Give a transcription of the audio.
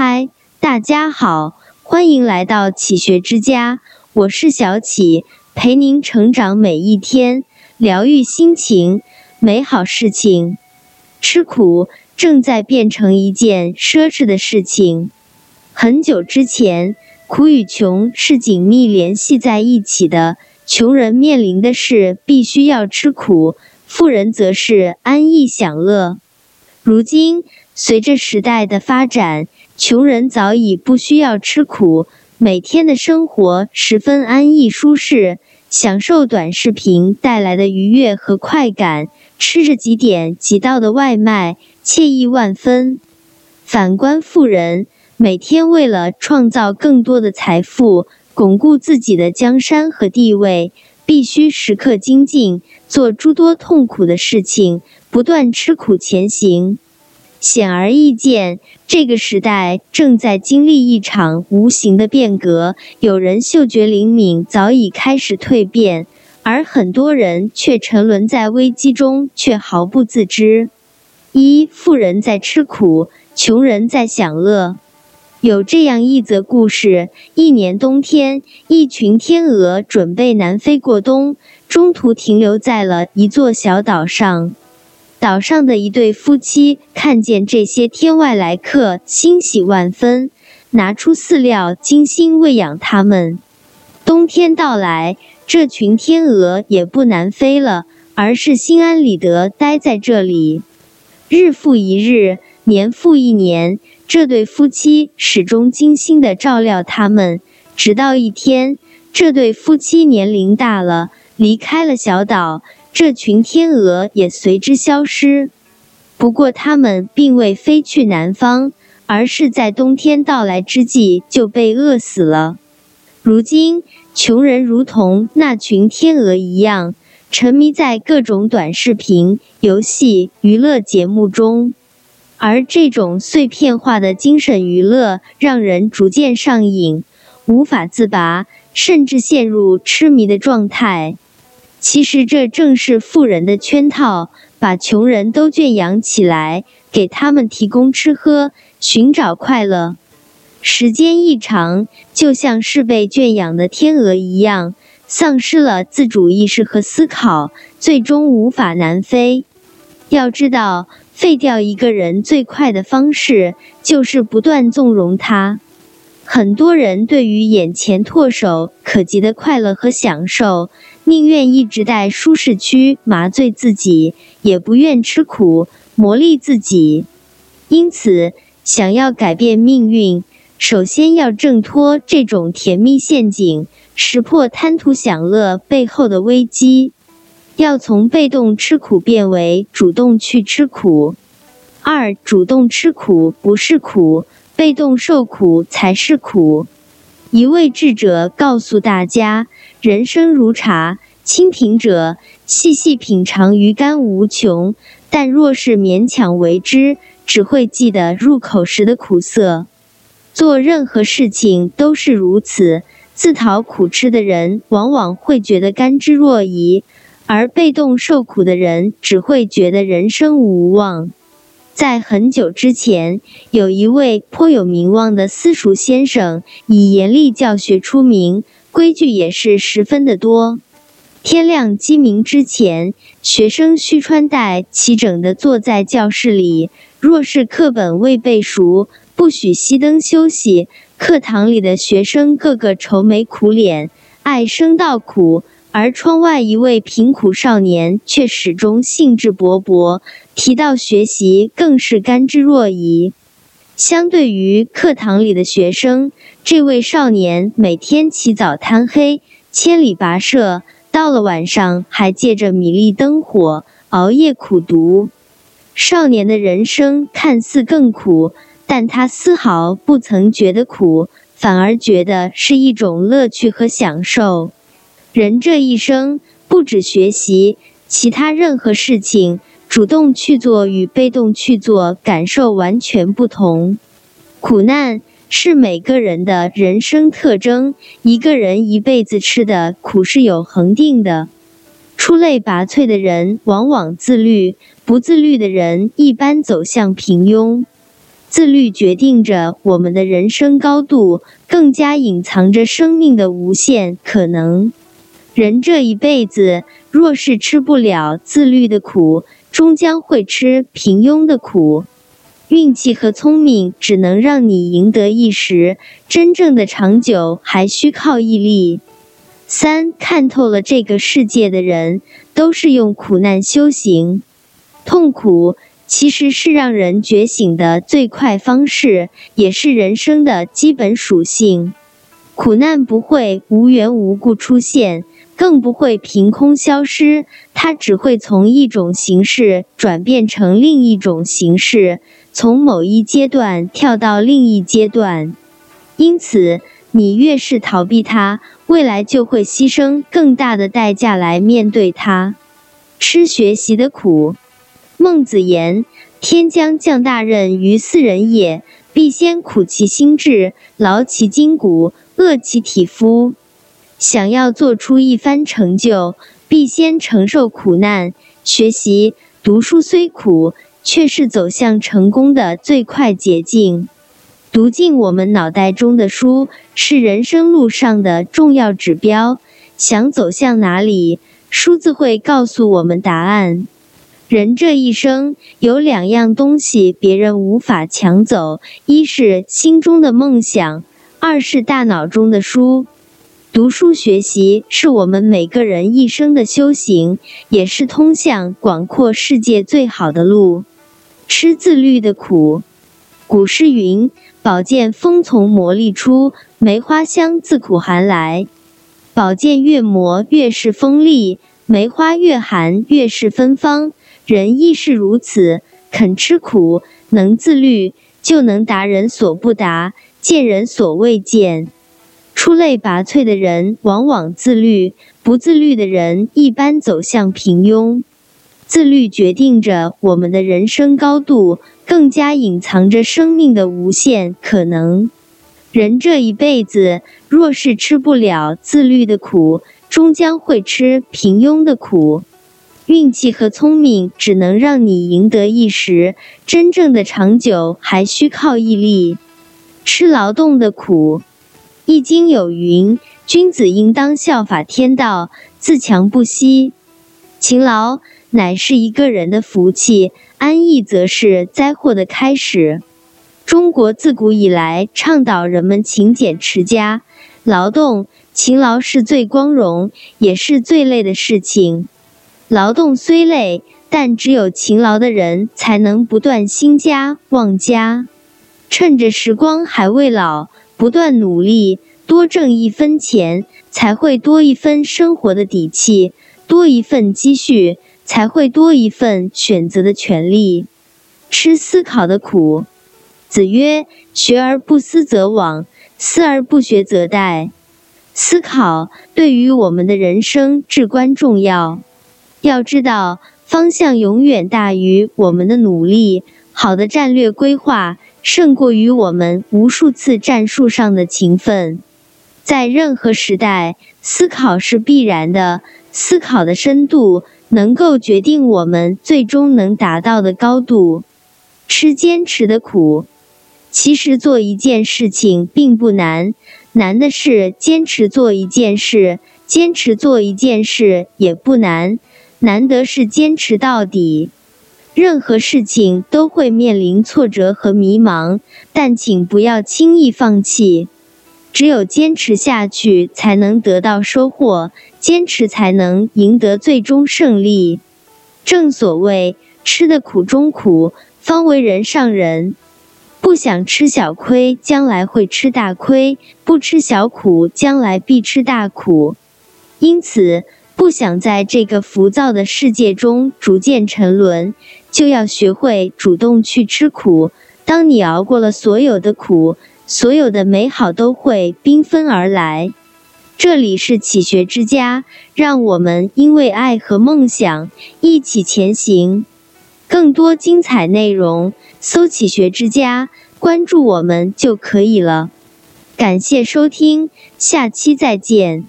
嗨，大家好，欢迎来到启学之家，我是小启，陪您成长每一天，疗愈心情，美好事情。吃苦正在变成一件奢侈的事情。很久之前，苦与穷是紧密联系在一起的。穷人面临的是必须要吃苦，富人则是安逸享乐。如今，随着时代的发展，穷人早已不需要吃苦，每天的生活十分安逸舒适，享受短视频带来的愉悦和快感，吃着几点几道的外卖，惬意万分。反观富人，每天为了创造更多的财富，巩固自己的江山和地位，必须时刻精进，做诸多痛苦的事情，不断吃苦前行。显而易见，这个时代正在经历一场无形的变革。有人嗅觉灵敏，早已开始蜕变，而很多人却沉沦在危机中，却毫不自知。一富人在吃苦，穷人在享乐。有这样一则故事：一年冬天，一群天鹅准备南飞过冬，中途停留在了一座小岛上。岛上的一对夫妻看见这些天外来客，欣喜万分，拿出饲料精心喂养它们。冬天到来，这群天鹅也不南飞了，而是心安理得待在这里。日复一日，年复一年。这对夫妻始终精心的照料他们，直到一天，这对夫妻年龄大了，离开了小岛，这群天鹅也随之消失。不过，它们并未飞去南方，而是在冬天到来之际就被饿死了。如今，穷人如同那群天鹅一样，沉迷在各种短视频、游戏、娱乐节目中。而这种碎片化的精神娱乐，让人逐渐上瘾，无法自拔，甚至陷入痴迷的状态。其实，这正是富人的圈套，把穷人都圈养起来，给他们提供吃喝，寻找快乐。时间一长，就像是被圈养的天鹅一样，丧失了自主意识和思考，最终无法南飞。要知道。废掉一个人最快的方式，就是不断纵容他。很多人对于眼前唾手可及的快乐和享受，宁愿一直在舒适区麻醉自己，也不愿吃苦磨砺自己。因此，想要改变命运，首先要挣脱这种甜蜜陷阱，识破贪图享乐背后的危机。要从被动吃苦变为主动去吃苦。二，主动吃苦不是苦，被动受苦才是苦。一位智者告诉大家：人生如茶，清品者细细品尝，余甘无穷；但若是勉强为之，只会记得入口时的苦涩。做任何事情都是如此，自讨苦吃的人往往会觉得甘之若饴。而被动受苦的人只会觉得人生无望。在很久之前，有一位颇有名望的私塾先生，以严厉教学出名，规矩也是十分的多。天亮鸡鸣之前，学生需穿戴齐整的坐在教室里。若是课本未背熟，不许熄灯休息。课堂里的学生个个愁眉苦脸，唉声道苦。而窗外一位贫苦少年却始终兴致勃勃，提到学习更是甘之若饴。相对于课堂里的学生，这位少年每天起早贪黑，千里跋涉，到了晚上还借着米粒灯火熬夜苦读。少年的人生看似更苦，但他丝毫不曾觉得苦，反而觉得是一种乐趣和享受。人这一生，不止学习，其他任何事情，主动去做与被动去做，感受完全不同。苦难是每个人的人生特征。一个人一辈子吃的苦是有恒定的。出类拔萃的人往往自律，不自律的人一般走向平庸。自律决定着我们的人生高度，更加隐藏着生命的无限可能。人这一辈子，若是吃不了自律的苦，终将会吃平庸的苦。运气和聪明只能让你赢得一时，真正的长久还需靠毅力。三看透了这个世界的人，都是用苦难修行，痛苦。其实是让人觉醒的最快方式，也是人生的基本属性。苦难不会无缘无故出现，更不会凭空消失，它只会从一种形式转变成另一种形式，从某一阶段跳到另一阶段。因此，你越是逃避它，未来就会牺牲更大的代价来面对它。吃学习的苦。孟子言：“天将降大任于斯人也，必先苦其心志，劳其筋骨，饿其体肤。想要做出一番成就，必先承受苦难。学习读书虽苦，却是走向成功的最快捷径。读进我们脑袋中的书，是人生路上的重要指标。想走向哪里，书字会告诉我们答案。”人这一生有两样东西别人无法抢走，一是心中的梦想，二是大脑中的书。读书学习是我们每个人一生的修行，也是通向广阔世界最好的路。吃自律的苦。古诗云：“宝剑锋从磨砺出，梅花香自苦寒来。”宝剑越磨越是锋利，梅花越寒越是芬芳。人亦是如此，肯吃苦，能自律，就能达人所不达，见人所未见。出类拔萃的人往往自律，不自律的人一般走向平庸。自律决定着我们的人生高度，更加隐藏着生命的无限可能。人这一辈子，若是吃不了自律的苦，终将会吃平庸的苦。运气和聪明只能让你赢得一时，真正的长久还需靠毅力。吃劳动的苦，《易经》有云：“君子应当效法天道，自强不息。”勤劳乃是一个人的福气，安逸则是灾祸的开始。中国自古以来倡导人们勤俭持家，劳动勤劳是最光荣也是最累的事情。劳动虽累，但只有勤劳的人才能不断兴家旺家。趁着时光还未老，不断努力，多挣一分钱，才会多一分生活的底气；多一份积蓄，才会多一份选择的权利。吃思考的苦。子曰：“学而不思则罔，思而不学则殆。”思考对于我们的人生至关重要。要知道，方向永远大于我们的努力。好的战略规划胜过于我们无数次战术上的勤奋。在任何时代，思考是必然的。思考的深度能够决定我们最终能达到的高度。吃坚持的苦，其实做一件事情并不难，难的是坚持做一件事。坚持做一件事也不难。难得是坚持到底，任何事情都会面临挫折和迷茫，但请不要轻易放弃。只有坚持下去，才能得到收获；坚持才能赢得最终胜利。正所谓，吃的苦中苦，方为人上人。不想吃小亏，将来会吃大亏；不吃小苦，将来必吃大苦。因此。不想在这个浮躁的世界中逐渐沉沦，就要学会主动去吃苦。当你熬过了所有的苦，所有的美好都会缤纷而来。这里是启学之家，让我们因为爱和梦想一起前行。更多精彩内容，搜“启学之家”，关注我们就可以了。感谢收听，下期再见。